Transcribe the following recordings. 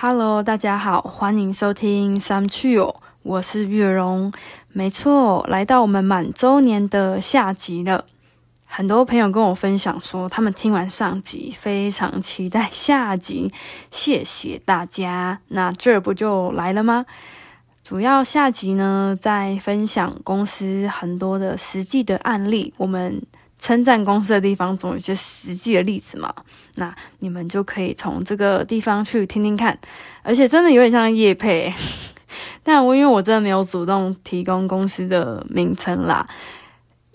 Hello，大家好，欢迎收听三趣哦，我是月荣。没错，来到我们满周年的下集了。很多朋友跟我分享说，他们听完上集，非常期待下集。谢谢大家。那这不就来了吗？主要下集呢，在分享公司很多的实际的案例。我们称赞公司的地方，总有一些实际的例子嘛。那你们就可以从这个地方去听听看。而且真的有点像叶配，但我因为我真的没有主动提供公司的名称啦，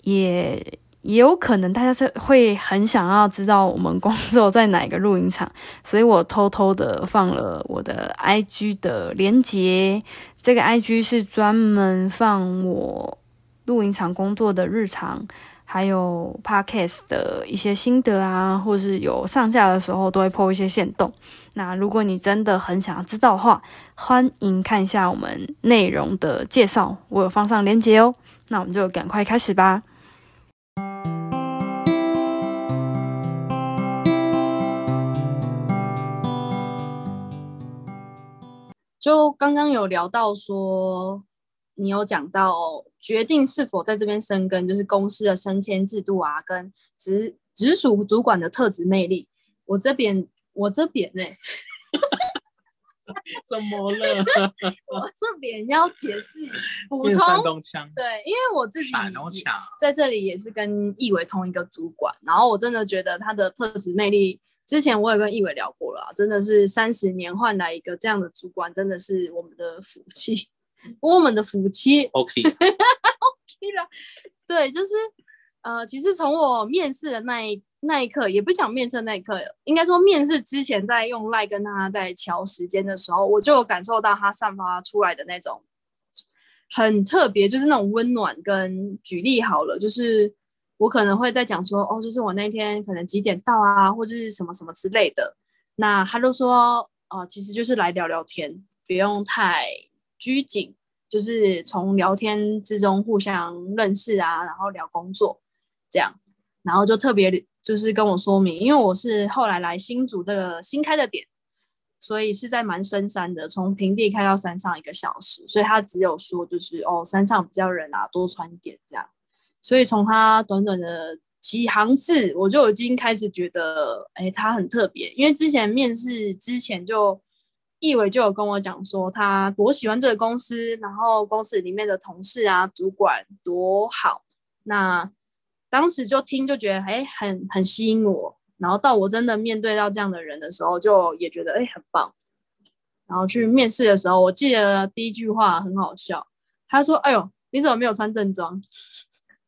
也。也有可能大家是会很想要知道我们工作在哪个录音厂，所以我偷偷的放了我的 IG 的连接。这个 IG 是专门放我露营场工作的日常，还有 Podcast 的一些心得啊，或是有上架的时候都会 po 一些线动。那如果你真的很想要知道的话，欢迎看一下我们内容的介绍，我有放上链接哦。那我们就赶快开始吧。就刚刚有聊到说，你有讲到决定是否在这边生根，就是公司的升迁制度啊，跟直直属主管的特质魅力。我这边，我这边呢，怎么了？我这边要解释 补充，对，因为我自己在这里也是跟易伟同一个主管，然后我真的觉得他的特质魅力。之前我也跟易伟聊过了，真的是三十年换来一个这样的主管，真的是我们的福气，我们的福气。OK，OK 了。对，就是呃，其实从我面试的那一那一刻，也不想面试那一刻，应该说面试之前在用赖跟他在调时间的时候，我就感受到他散发出来的那种很特别，就是那种温暖。跟举例好了，就是。我可能会在讲说，哦，就是我那天可能几点到啊，或者是什么什么之类的。那他就说，哦，其实就是来聊聊天，不用太拘谨，就是从聊天之中互相认识啊，然后聊工作这样。然后就特别就是跟我说明，因为我是后来来新竹这个新开的点，所以是在蛮深山的，从平地开到山上一个小时，所以他只有说就是哦，山上比较冷啊，多穿一点这样。所以从他短短的几行字，我就已经开始觉得，哎，他很特别。因为之前面试之前，就易伟就有跟我讲说，他多喜欢这个公司，然后公司里面的同事啊、主管多好。那当时就听就觉得，哎，很很吸引我。然后到我真的面对到这样的人的时候，就也觉得，哎，很棒。然后去面试的时候，我记得第一句话很好笑，他说：“哎呦，你怎么没有穿正装？”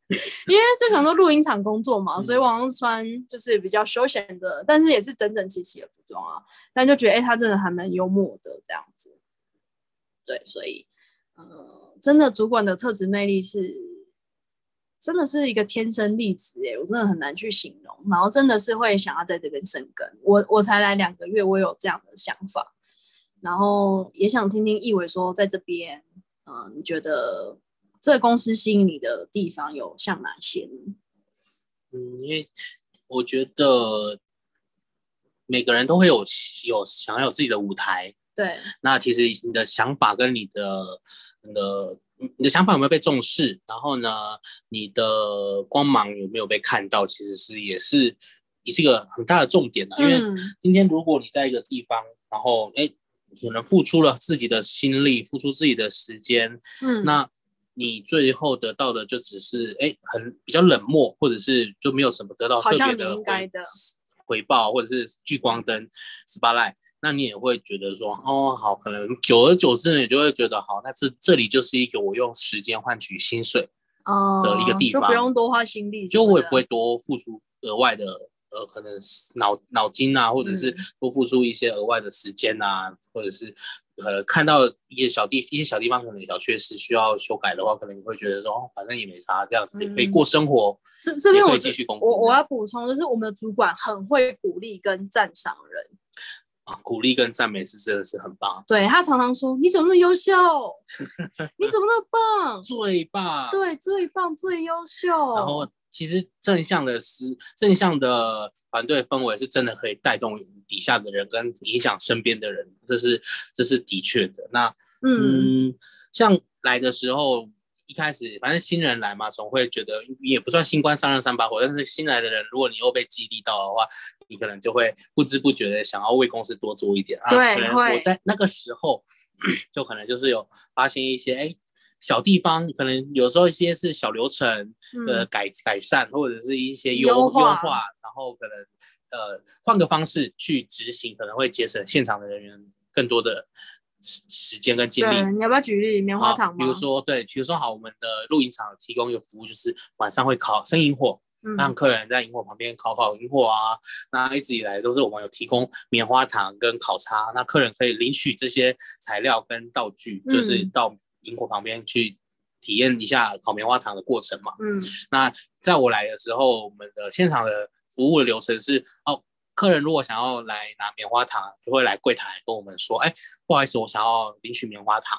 因为就想说录音厂工作嘛，所以往上穿就是比较休闲的，但是也是整整齐齐的服装啊。但就觉得哎，他真的还蛮幽默的这样子。对，所以呃，真的主管的特质魅力是真的是一个天生丽质哎，我真的很难去形容。然后真的是会想要在这边生根。我我才来两个月，我有这样的想法。然后也想听听易伟说，在这边，嗯，你觉得？这个公司吸引你的地方有像哪些呢？嗯，因为我觉得每个人都会有有想要有自己的舞台。对。那其实你的想法跟你的、你的、你的想法有没有被重视？然后呢，你的光芒有没有被看到？其实是也是也是一个很大的重点的。因为今天如果你在一个地方，然后哎，可能付出了自己的心力，付出自己的时间，嗯，那。你最后得到的就只是哎，很比较冷漠，或者是就没有什么得到特别的回报，或者是聚光灯 spotlight，那你也会觉得说哦，好，可能久而久之，你就会觉得好，那这这里就是一个我用时间换取薪水的一个地方，就不用多花心力，就我也不会多付出额外的呃，可能脑脑筋啊，或者是多付出一些额外的时间啊，或者是。呃，看到一些小地一些小地方可能小缺失需要修改的话，可能你会觉得说，反正也没啥，这样子也可以过生活。这这边我继续工作。我我要补充，就是我们的主管很会鼓励跟赞赏人啊，鼓励跟赞美是真的是很棒。对他常常说：“你怎么那么优秀？你怎么那么棒？最棒！对，最棒，最优秀。”然后。其实正向的是正向的团队氛围是真的可以带动底下的人跟影响身边的人，这是这是的确的。那嗯，像来的时候。一开始，反正新人来嘛，总会觉得也不算新官上任三把火，但是新来的人，如果你又被激励到的话，你可能就会不知不觉的想要为公司多做一点啊。对，可能我在那个时候，就可能就是有发现一些哎小地方，可能有时候一些是小流程的改改善，或者是一些优优化，然后可能呃换个方式去执行，可能会节省现场的人员更多的。时时间跟精力，你要不要举例棉花糖比如说，对，比如说好，我们的露营场提供一个服务，就是晚上会烤生萤火，让客人在萤火旁边烤烤萤火啊。那一直以来都是我们有提供棉花糖跟烤叉，那客人可以领取这些材料跟道具，就是到萤火旁边去体验一下烤棉花糖的过程嘛。嗯，那在我来的时候，我们的现场的服务的流程是哦。客人如果想要来拿棉花糖，就会来柜台跟我们说：“哎，不好意思，我想要领取棉花糖。”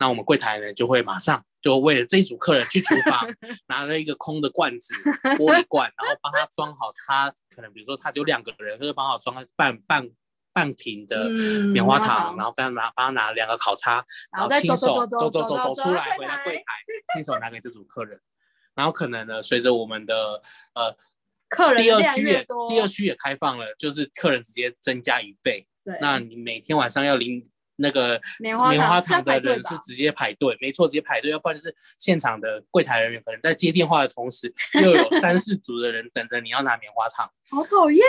那我们柜台呢就会马上就为了这组客人去厨房 拿了一个空的罐子，玻璃罐，然后帮他装好。他可能比如说他只有两个人，就帮他装半半半瓶的棉花糖，然后帮他拿帮他拿两个烤叉，然后亲手走走走走出来回到柜台，亲手拿给这组客人。然后可能呢，随着我们的呃。客人第二区也第二区也开放了，就是客人直接增加一倍。对，那你每天晚上要领那个棉花糖的人是直接排队，没错，直接排队，要不然就是现场的柜台人员可能在接电话的同时，又有三四组的人等着你要拿棉花糖，好讨厌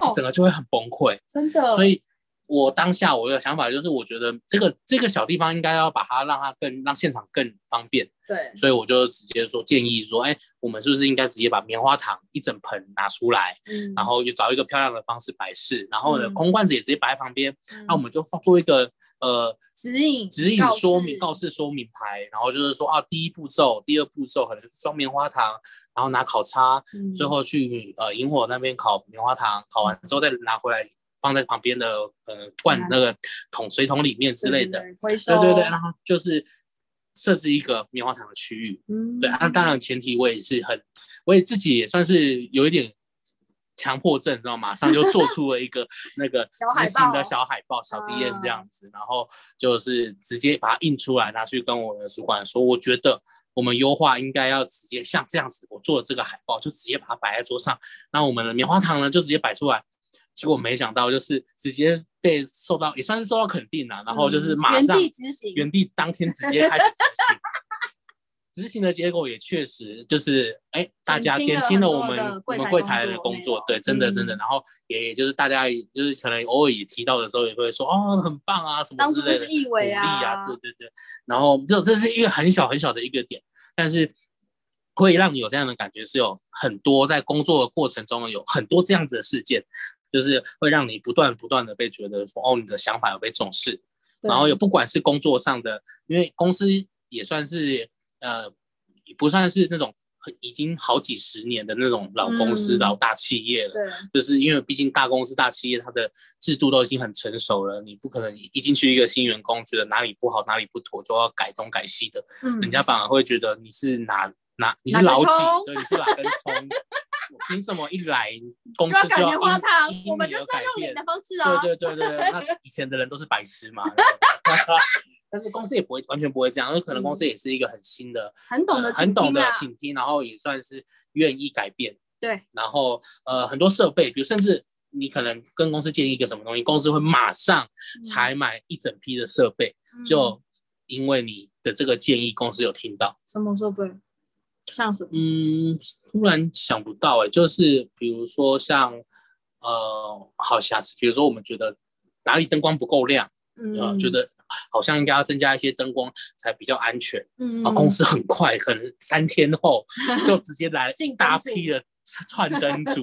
哦，整个就会很崩溃，真的。所以。我当下我的想法就是，我觉得这个这个小地方应该要把它让它更让现场更方便。对，所以我就直接说建议说，哎，我们是不是应该直接把棉花糖一整盆拿出来，嗯，然后就找一个漂亮的方式摆饰，然后呢，空罐子也直接摆在旁边，那我们就放做一个呃指引指引说明告示说明牌，然后就是说啊，第一步骤、第二步骤可能是装棉花糖，然后拿烤叉，最后去呃萤火那边烤棉花糖，烤完之后再拿回来。放在旁边的呃罐那个桶水桶里面之类的，对对对，然后就是设置一个棉花糖的区域，嗯，对啊，当然前提我也是很，我也自己也算是有一点强迫症，知道马上就做出了一个 那个执行的小海报、小 D N 这样子，然后就是直接把它印出来，拿去跟我的主管说，我觉得我们优化应该要直接像这样子，我做的这个海报就直接把它摆在桌上，那我们的棉花糖呢就直接摆出来。结果没想到，就是直接被受到，也算是受到肯定了。然后就是马上原地执行，原地当天直接开始执行。执行的结果也确实就是，哎，大家减轻了我们我们柜台的工作，对，真的真的。然后也就是大家就是可能偶尔也提到的时候，也会说哦，很棒啊，什么之类的鼓励啊，对对对。然后这这是一个很小很小的一个点，但是会让你有这样的感觉，是有很多在工作的过程中有很多这样子的事件。就是会让你不断不断的被觉得说哦，你的想法有被重视，然后有不管是工作上的，因为公司也算是呃，不算是那种已经好几十年的那种老公司老大企业了，对，就是因为毕竟大公司大企业它的制度都已经很成熟了，你不可能一进去一个新员工觉得哪里不好哪里不妥就要改东改西的，嗯，人家反而会觉得你是哪哪你是老几，对，你是哪根葱。凭什么一来公司就要花糖？我们就是要用你的方式啊！对对对对，那以前的人都是白痴嘛。但是公司也不会完全不会这样，因为可能公司也是一个很新的、很懂得、很懂得倾听，然后也算是愿意改变。对，然后呃，很多设备，比如甚至你可能跟公司建议一个什么东西，公司会马上采买一整批的设备，就因为你的这个建议，公司有听到什么设备？像什么？嗯，突然想不到哎，就是比如说像，呃，好瑕疵，比如说我们觉得哪里灯光不够亮，嗯，觉得好像应该要增加一些灯光才比较安全。嗯，啊，公司很快，可能三天后 就直接来大批的串灯组，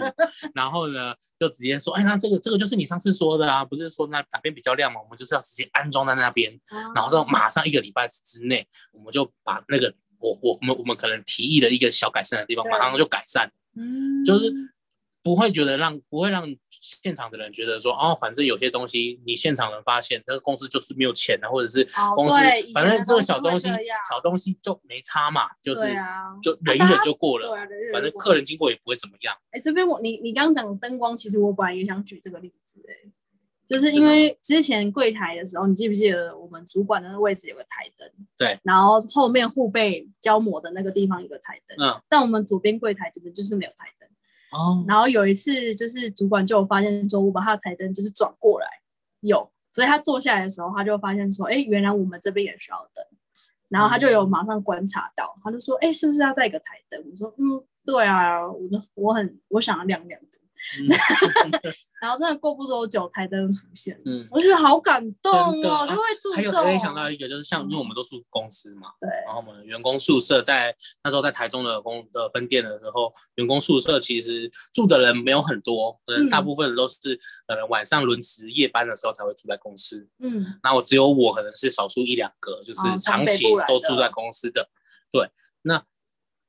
然后呢就直接说，哎，那这个这个就是你上次说的啊，不是说那哪边比较亮吗？我们就是要直接安装在那边，然后说马上一个礼拜之内，我们就把那个。我我们我们可能提议的一个小改善的地方，马上就改善。嗯，就是不会觉得让不会让现场的人觉得说哦，反正有些东西你现场能发现，那个公司就是没有钱啊，或者是哦公司、反正这个小东西小东西就没差嘛，就是、啊，就忍一忍就过了，反正客人经过也不会怎么样。哎，这边我你你刚刚讲灯光，其实我本来也想举这个例子，哎，就是因为之前柜台的时候，你记不记得我们主管的那个位置有个台灯？对，然后后面护背胶膜的那个地方有个台灯，嗯，但我们左边柜台这边就是没有台灯。哦，然后有一次就是主管就有发现说，我把他的台灯就是转过来，有，所以他坐下来的时候，他就发现说，哎，原来我们这边也需要灯，然后他就有马上观察到，他就说，哎，是不是要带一个台灯？我说，嗯，对啊，我就我很我想要亮亮的。嗯 然后真的过不多久，台灯出现，嗯，我觉得好感动哦，就会注还有重。我也想到一个，就是像因为我们都住公司嘛，对，然后我们员工宿舍在那时候在台中的工的分店的时候，员工宿舍其实住的人没有很多，可能大嗯部分人都是可能晚上轮值夜班的时候才会住在公司。嗯，那我只有我可能是少数一两个，就是长期都住在公司的。对，那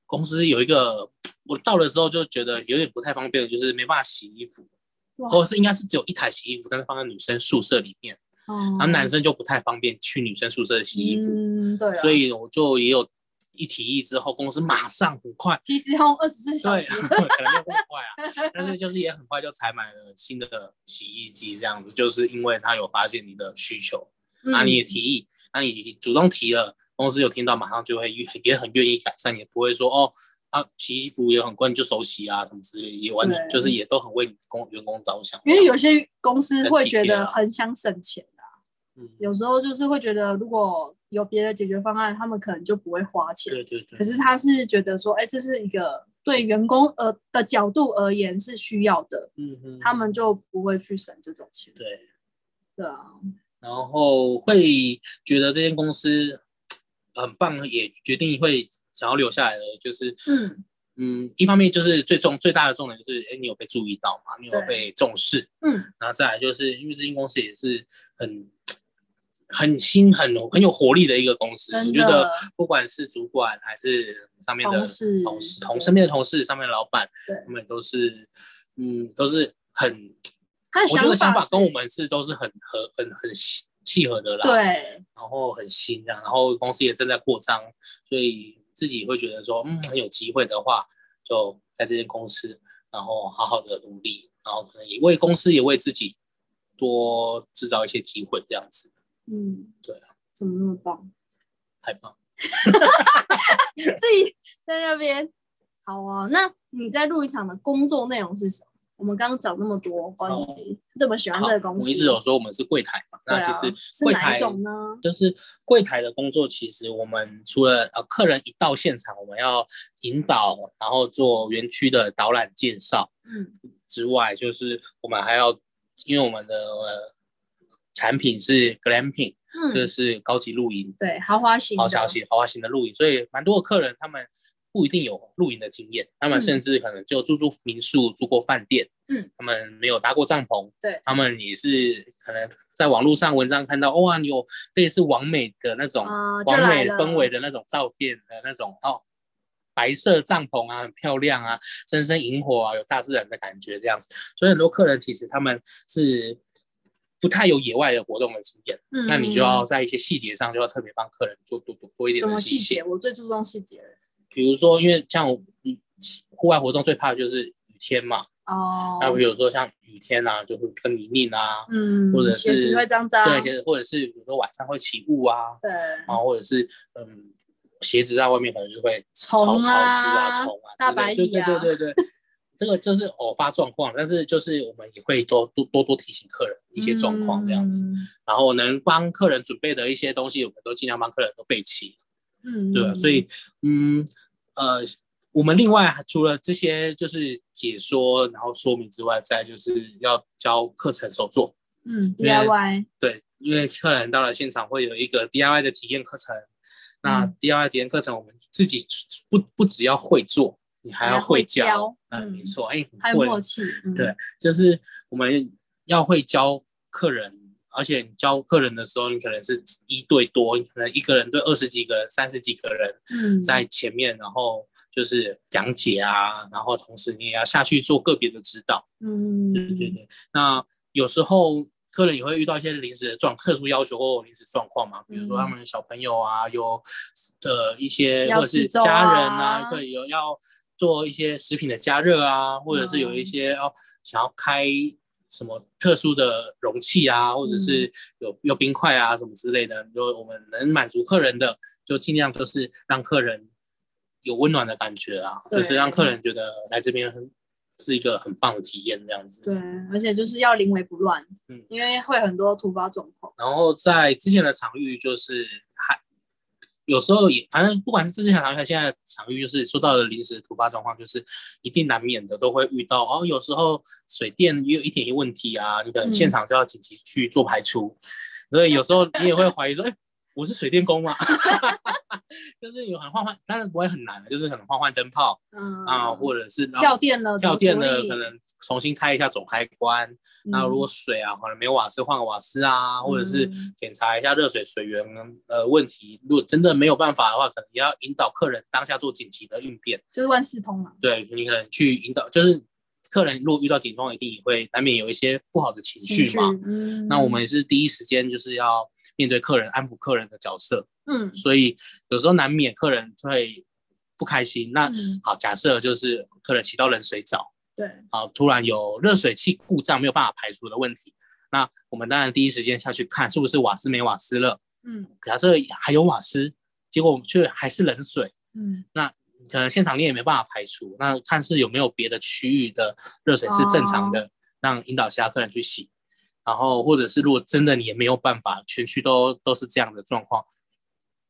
公司有一个，我到的时候就觉得有点不太方便的，就是没办法洗衣服，哇或者是应该是只有一台洗衣服，但是放在女生宿舍里面，然然后男生就不太方便去女生宿舍洗衣服。嗯，对啊，所以我就也有一提议之后，公司马上很快，PC Home 二十四小时对，可能没有那么快啊，但是就是也很快就采买了新的洗衣机，这样子，就是因为他有发现你的需求，那、嗯你也提议，那你主动提了，公司有听到，马上就会也也很愿意改善，也不会说哦。啊，洗衣服也很贵，你就手洗啊，什么之类，也完全就是也都很为你工员工着想。因为有些公司会觉得很想省钱啊，嗯，有时候就是会觉得如果有别的解决方案，他们可能就不会花钱。对对对可，是他是觉得说，哎，这是一个对员工而的角度而言是需要的，嗯哼，他们就不会去省这种钱。对。对啊，然后会觉得这间公司很棒，也决定会想要留下来的，就是嗯嗯，一方面就是最重最大的重点就是，哎，你有被注意到嘛？你有被重视，嗯然后再来就是因为这间公司也是很很新、很很有活力的一个公司，我觉得不管是主管还是上面的同事同身边的同事、上面的老板，对他们都是嗯，都是很我觉得想法跟我们是都是很合、很很契契合的啦。，对，然后很新这样，然后公司也正在扩张，所以自己会觉得说，嗯，很有机会的话，就在这间公司，然后好好的努力，然后可能也为公司也为自己多制造一些机会，这样子嗯，对啊，怎么那么棒？太棒。自己在那边。好啊，那你在录音场的工作内容是什么？我们刚刚讲那么多关于这么喜欢好这个公司，我一直有说我们是柜台嘛，啊，那其实是哪柜台一种呢？就是柜台的工作，其实我们除了呃客人一到现场，我们要引导，然后做园区的导览介绍嗯之外，就是我们还要，因为我们的、呃、产品是 glamping，就嗯，是高级露营、对，豪华型的，豪华型、豪华型的露营，所以蛮多的客人他们不一定有露营的经验，他们嗯。甚至可能就住住民宿、住过饭店，嗯，他们没有搭过帐篷，对。他们也是可能在网络上文章看到，哇，你有类似完美的那种完美氛围的那种照片的那种哦，白色帐篷啊，很漂亮啊，深深萤火啊，有大自然的感觉这样子，所以很多客人其实他们是不太有野外的活动的经验，嗯，那你就要在一些细节上就要特别帮客人做多多多一点什的细节么细节？，我最注重细节了比如说，因为像我嗯户外活动最怕的就是雨天嘛，哦。那比如说像雨天啊，就会跟泥泞啊，嗯，或者鞋子是会脏脏，对，鞋子或者是比如说晚上会起雾啊，对，然后或者是嗯鞋子在外面可能就会潮潮湿啊、啊虫啊大之类对对白蚁啊。对对对，这个就是偶发状况，但是就是我们也会多多多多提醒客人一些状况这样子，嗯。然后能帮客人准备的一些东西，我们都尽量帮客人都备齐。嗯，对吧？所以，嗯，呃，我们另外还除了这些就是解说，然后说明之外，再就是要教课程手作。嗯，DIY，对，因为客人到了现场会有一个 DIY 的体验课程。那嗯 DIY 体验课程，我们自己不不只要会做，你还要会会教教。嗯，嗯没错，哎，还很默契，嗯对，就是我们要会教客人，而且你教客人的时候，你可能是一对多，你可能一个人对二十几个人、三十几个人嗯，在前面，然后就是讲解啊，然后同时你也要下去做个别的指导。嗯，对对对。那有时候客人也会遇到一些临时的状特殊要求或临时状况嘛，比如说他们小朋友啊，有的一些或者是家人啊，对，有要做一些食品的加热啊，或者是有一些要想要开什么特殊的容器啊，或者是有有冰块啊什么之类的，就我们能满足客人的，就尽量就是让客人。有温暖的感觉啊，就是让客人觉得来这边很是一个很棒的体验，这样子。对，而且就是要临危不乱，嗯，因为会很多突发状况。然后在之前的场域，就是还有时候也，反正不管是之前场域还是现在场域，就是说到的临时突发状况，就是一定难免的都会遇到。哦，有时候水电也有一点问题啊，你可能现场就要紧急去做排除，所以有时候你也会怀疑说，哎。我是水电工嘛，就是有很换换，当然不会很难的，就是可能换换灯泡，嗯啊，或者是跳电了，跳电了，可能重新开一下总开关。那如果水啊，可能没有瓦斯，换个瓦斯啊，或者是检查一下热水水源呃问题。如果真的没有办法的话，可能也要引导客人当下做紧急的应变，就是万事通嘛。对你可能去引导，就是。客人如果遇到警方，一定也会难免有一些不好的情绪嘛。嗯，那我们也是第一时间就是要面对客人，安抚客人的角色。嗯，所以有时候难免客人会不开心。那好，假设就是客人洗到冷水澡，对，好，突然有热水器故障没有办法排除的问题，那我们当然第一时间下去看是不是瓦斯没瓦斯了。嗯，假设还有瓦斯，结果却还是冷水。嗯，那。可能现场你也没办法排除，那看是有没有别的区域的热水是正常的，让引导其他客人去洗，然后或者是如果真的你也没有办法，全区都都是这样的状况，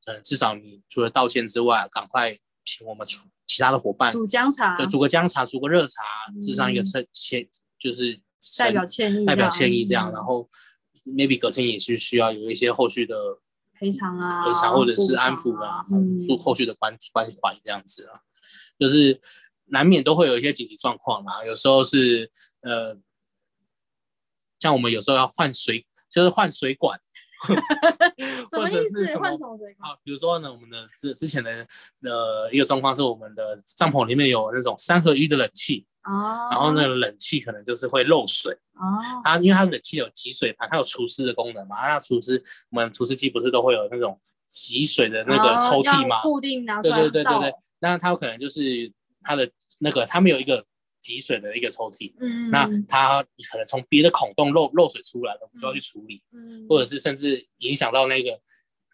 呃，至少你除了道歉之外，赶快请我们出其他的伙伴煮姜茶，对煮个姜茶，煮个热茶，致上一个歉歉，就是代表歉意，代表歉意这样，然后 maybe 隔天也是需要有一些后续的。赔偿啊，赔偿或者是安抚啊，做后续的关关怀这样子啊，就是难免都会有一些紧急状况嘛。有时候是呃，像我们有时候要换水，就是换水管，什么意思？换什么水管？啊，比如说呢，我们的之之前的呃一个状况是，我们的帐篷里面有那种三合一的冷气。哦，然后那个冷气可能就是会漏水哦。它因为它冷气有集水盘，它有除湿的功能嘛。那除湿，我们除湿机不是都会有那种集水的那个抽屉吗？固定拿出来。对对对对对。那它有可能就是它的那个，它没有一个集水的一个抽屉。嗯。那它可能从别的孔洞漏漏水出来了，我们就要去处理。嗯。或者是甚至影响到那个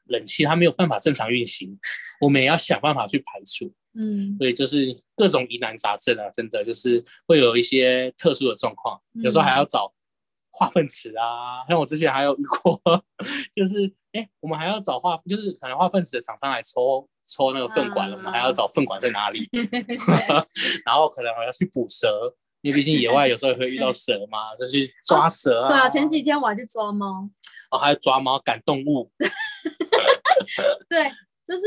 冷气，它没有办法正常运行，我们也要想办法去排除。嗯，所以就是各种疑难杂症啊，真的就是会有一些特殊的状况，有时候还要找化粪池啊。像我之前还有遇过，就是哎，我们还要找化，就是可能化粪池的厂商来抽抽那个粪管了，我们还要找粪管在哪里，然后可能还要去捕蛇，因为毕竟野外有时候也会遇到蛇嘛，就去抓蛇啊。对啊，前几天我还去抓猫，哦，还要抓猫赶动物。对，就是。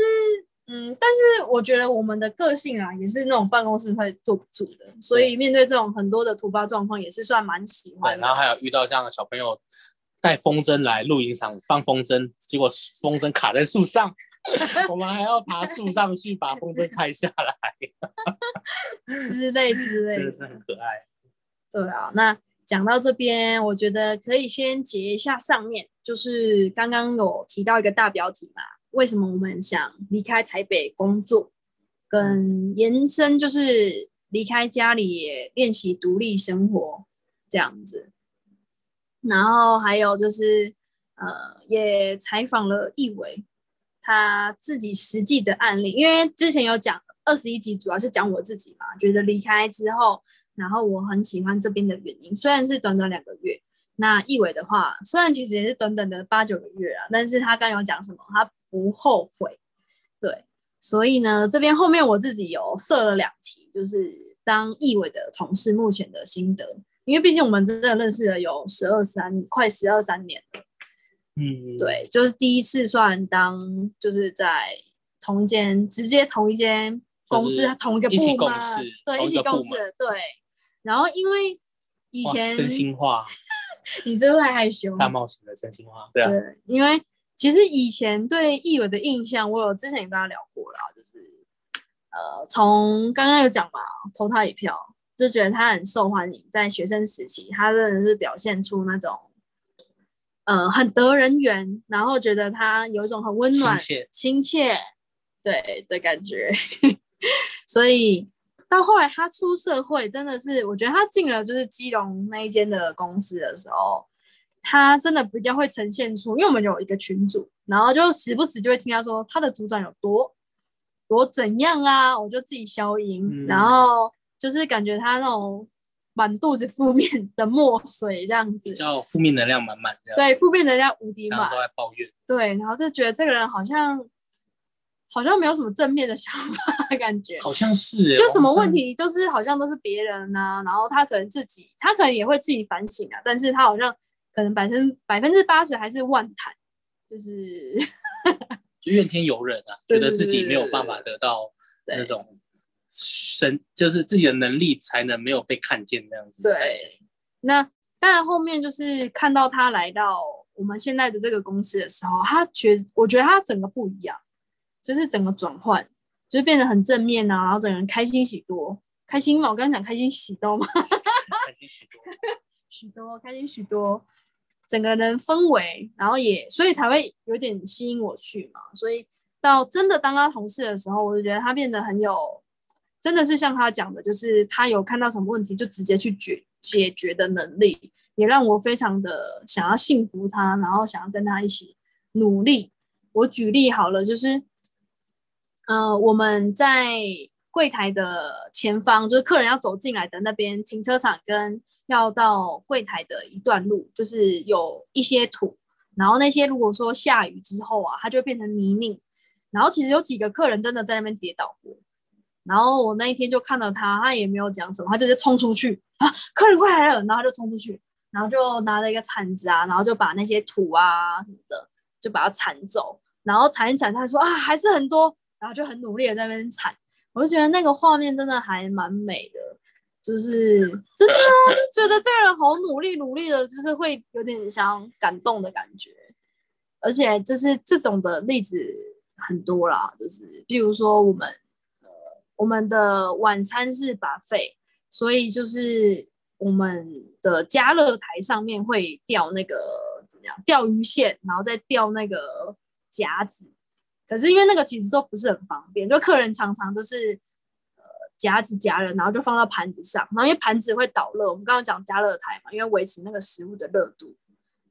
嗯，但是我觉得我们的个性啊，也是那种办公室会坐不住的，所以面对这种很多的突发状况，也是算蛮喜欢。然后还有遇到像小朋友带风筝来露营场放风筝，结果风筝卡在树上，我们还要爬树上去把风筝拆下来，之类之类，真的是很可爱。对啊，那讲到这边，我觉得可以先结一下上面，就是刚刚有提到一个大标题嘛。为什么我们想离开台北工作，跟延伸就是离开家里练习独立生活这样子，然后还有就是呃，也采访了易伟他自己实际的案例，因为之前有讲二十一集主要是讲我自己嘛，觉得离开之后，然后我很喜欢这边的原因，虽然是短短两个月。那易伟的话，虽然其实也是短短的八九个月啊，但是他刚有讲什么，他。不后悔，对，所以呢，这边后面我自己有设了两题，就是当义伟的同事目前的心得，因为毕竟我们真的认识了有十二三，快十二三年了，嗯，对，就是第一次算当就是在同一间，直接同一间公司同一个部门，对，一起共事，对，然后因为以前真心话，你是不是害羞？大冒险的真心话，对啊，因为。其实以前对易伟的印象，我有之前也跟他聊过了，就是呃，从刚刚有讲嘛，投他一票，就觉得他很受欢迎，在学生时期，他真的是表现出那种，呃，很得人缘，然后觉得他有一种很温暖、亲切亲切，对的感觉，所以到后来他出社会，真的是我觉得他进了就是基隆那一间的公司的时候，他真的比较会呈现出，因为我们有一个群组，然后就时不时就会听他说他的组长有多多怎样啊，我就自己消音，嗯。然后就是感觉他那种满肚子负面的墨水这样子。比，较负面能量满满这样，对，负面能量无敌满。都，在抱怨。对，然后就觉得这个人好像好像没有什么正面的想法的感觉，好像是欸就什么问题，就是好像都是别人啊、然后他可能自己，他可能也会自己反省啊，但是他好像可能百分百分之八十还是万谈，就是 就怨天尤人啊，对觉得自己没有办法得到那种神，就是自己的能力才能没有被看见这样子。对，那当然后面就是看到他来到我们现在的这个公司的时候，他觉我觉得他整个不一样，就是整个转换，就是变得很正面啊，然后整个人开心许多，开心嘛，我刚刚讲开心许多嘛，开心许多。许多开心许多，整个人氛围，然后也所以才会有点吸引我去嘛，所以到真的当他同事的时候，我就觉得他变得很有，真的是像他讲的，就是他有看到什么问题就直接去解解决的能力，也让我非常的想要信服他，然后想要跟他一起努力。我举例好了，就是，呃，我们在柜台的前方，就是客人要走进来的那边停车场跟要到柜台的一段路，就是有一些土，然后那些如果说下雨之后啊，它就会变成泥泞，然后其实有几个客人真的在那边跌倒过，然后我那一天就看到他，他也没有讲什么，他直接冲出去啊，客人快来了，然后他就冲出去，然后就拿了一个铲子啊，然后就把那些土啊什么的就把它铲走，然后铲一铲，他说啊还是很多，然后就很努力的在那边铲，我就觉得那个画面真的还蛮美的。就是真的就觉得这个人好努力，努力的，就是会有点想感动的感觉。而且就是这种的例子很多啦，就是比如说我们呃我们的晚餐是 buffet，所以就是我们的加热台上面会吊那个怎么样钓鱼线，然后再吊那个夹子。可是因为那个其实都不是很方便，就客人常常都是夹子夹了，然后就放到盘子上，然后因为盘子会导热，我们刚刚讲加热台嘛，因为维持那个食物的热度，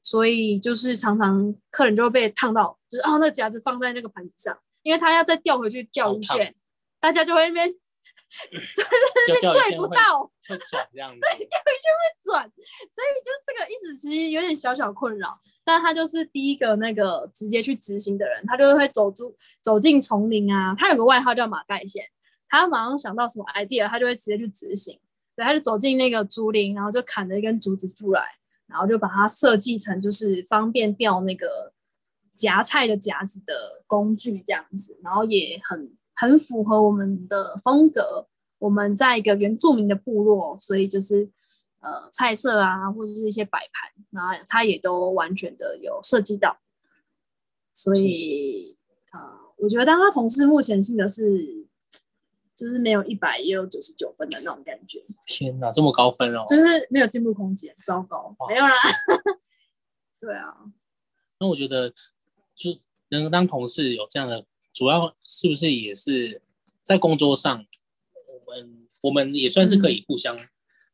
所以就是常常客人就会被烫到，就是哦那个夹子放在那个盘子上，因为他要再调回去钓鱼线，大家就会那边 就叫对不到。会转这样子。转，所以就这个一直其实有点小小困扰。但他就是第一个那个直接去执行的人，他就会走出走进丛林啊。他有个外号叫马盖线，他马上想到什么 idea，他就会直接去执行。对，他就走进那个竹林，然后就砍了一根竹子出来，然后就把它设计成就是方便吊那个夹菜的夹子的工具这样子，然后也很很符合我们的风格。我们在一个原住民的部落，所以就是呃菜色啊，或者是一些摆盘，然后他也都完全的有设计到。所以呃，我觉得当他同事目前性的是，就是没有一百也有九十九分的那种感觉，天哪，这么高分哦！就是没有进步空间，糟糕，没有啦。对啊，那我觉得，就能当同事有这样的，主要是不是也是在工作上，我们我们也算是可以互相、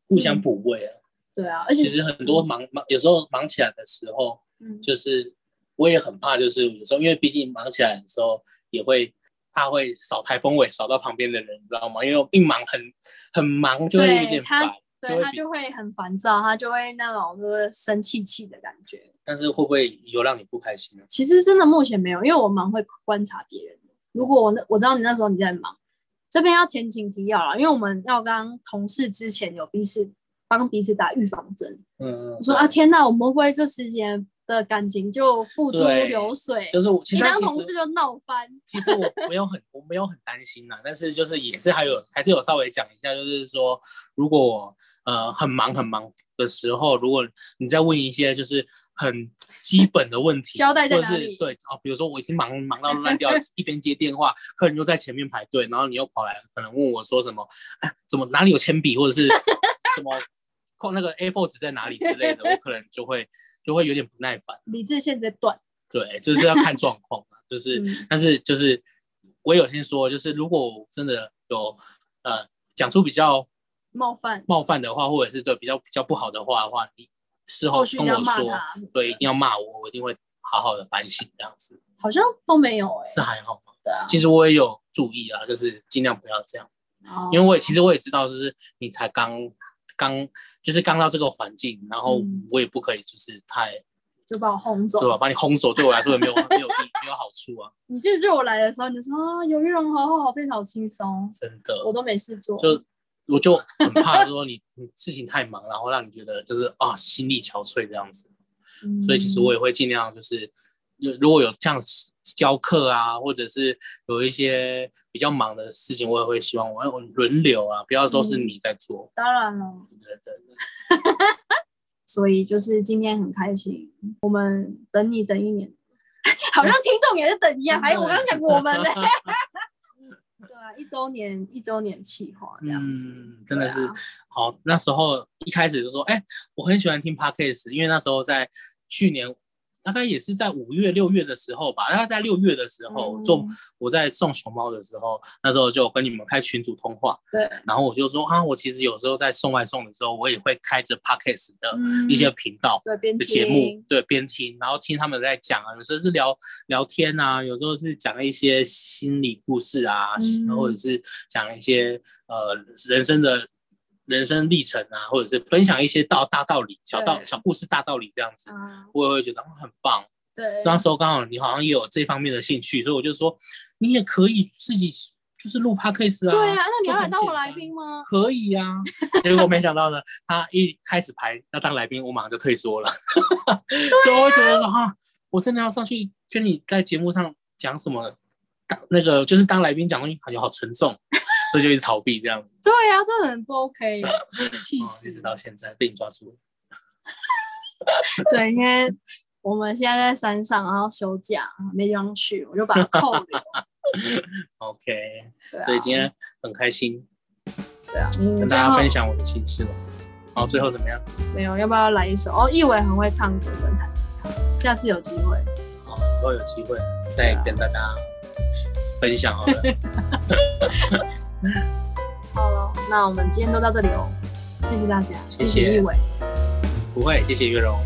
互相补位啊。对啊，而且其实很多忙忙，有时候忙起来的时候，嗯，就是我也很怕，就是有时候因为毕竟忙起来的时候，也会怕会扫台风尾扫到旁边的人，你知道吗？因为一忙很很忙，就会有点烦，对。他就会很烦躁，他就会那种就是生气气的感觉。但是会不会有让你不开心呢？其实真的目前没有，因为我蛮会观察别人。如果我那我知道你那时候你在忙，这边要前情提要了，因为我们要刚同事之前有彼此帮彼此打预防针。嗯嗯，我说啊，天哪，我们会不会这时间的感情就付诸流水？就是我其一实其实当同事就闹翻。其实我 没有很我没有很担心呐，但是就是也是还有还是有稍微讲一下，就是说如果我呃很忙很忙的时候，如果你再问一些就是很基本的问题，交代在或者是哪里？对哦，比如说我已经忙忙到烂掉，一边接电话，客人又在前面排队，然后你又跑来可能问我说什么，哎，怎么哪里有铅笔，或者是什么 空那个 A4 纸在哪里之类的，我可能就会就会有点不耐烦。理智线在断。对，就是要看状况嘛，就是、嗯但是就是我有先说，就是如果我真的有呃讲出比较冒犯，冒犯的话，或者是对比较比较不好的话的话，你事后跟我说，对，一定要骂我，我一定会好好的反省这样子，好像都没有哎、是还好吗？对啊，其实我也有注意啊，就是尽量不要这样，因为为我也其实我也知道，就是你才刚刚就是刚到这个环境，然后嗯我也不可以就是太就把我轰走对。吧，把你轰走，对我来说也没有没有没有好处啊，你记不记得我来的时候，你就说啊，有玉龙好好好，变得好轻松，真的。我都没事做。就我就很怕说你你事情太忙，然后让你觉得就是啊心力憔悴这样子，嗯所以其实我也会尽量就是，如如果有这样教课啊，或者是有一些比较忙的事情，我也会希望我要轮流啊，不要都是嗯你在做。当然了，对对对，所以就是今天很开心，我们等你等一年，好像听众也是等一样，还 有我刚刚讲我们呢。对啊，一周年一周年企划这样子，嗯，真的是啊好。那时候一开始就说，哎、我很喜欢听 podcast，因为那时候在去年。大概也是在五月、六月的时候吧，大概在六月的时候，嗯。做我在送熊猫的时候，那时候就跟你们开群组通话，对。然后我就说啊，我其实有时候在送外送的时候，我也会开着 podcast 的嗯。一些频道对边的节目，听。对，边听，然后听他们在讲啊，有时候是聊聊天啊，有时候是讲一些心理故事啊，嗯。或者是讲一些呃人生的人生历程啊，或者是分享一些道大道理、小道小故事、大道理这样子，啊，我也会觉得哦很棒。对，那时候刚好你好像也有这方面的兴趣，所以我就说你也可以自己就是录 podcast 啊。对啊，那你就要来当我来宾吗？可以呀、啊，结果没想到呢，他一开始排要当来宾，我马上就退缩了，就会觉得说哈、我真的要上去跟你在节目上讲什么，当那个就是当来宾讲东西感觉好沉重，所以就一直逃避这样，对啊，这很不 OK，气哦，死一。直到现在被你抓住了。对，因为我们现在在山上，然后休假没地方去，我就把它扣留。OK，对啊，所以今天很开心对啊，你跟大家分享我的心事嘛。好，最后怎么样？没有，要不要来一首？哦，易伟很会唱歌跟弹吉他，下次有机会。好，以后有机会再跟大家分享好了。好了，那我们今天都到这里哦，谢谢大家，谢谢易伟。不会，谢谢月荣。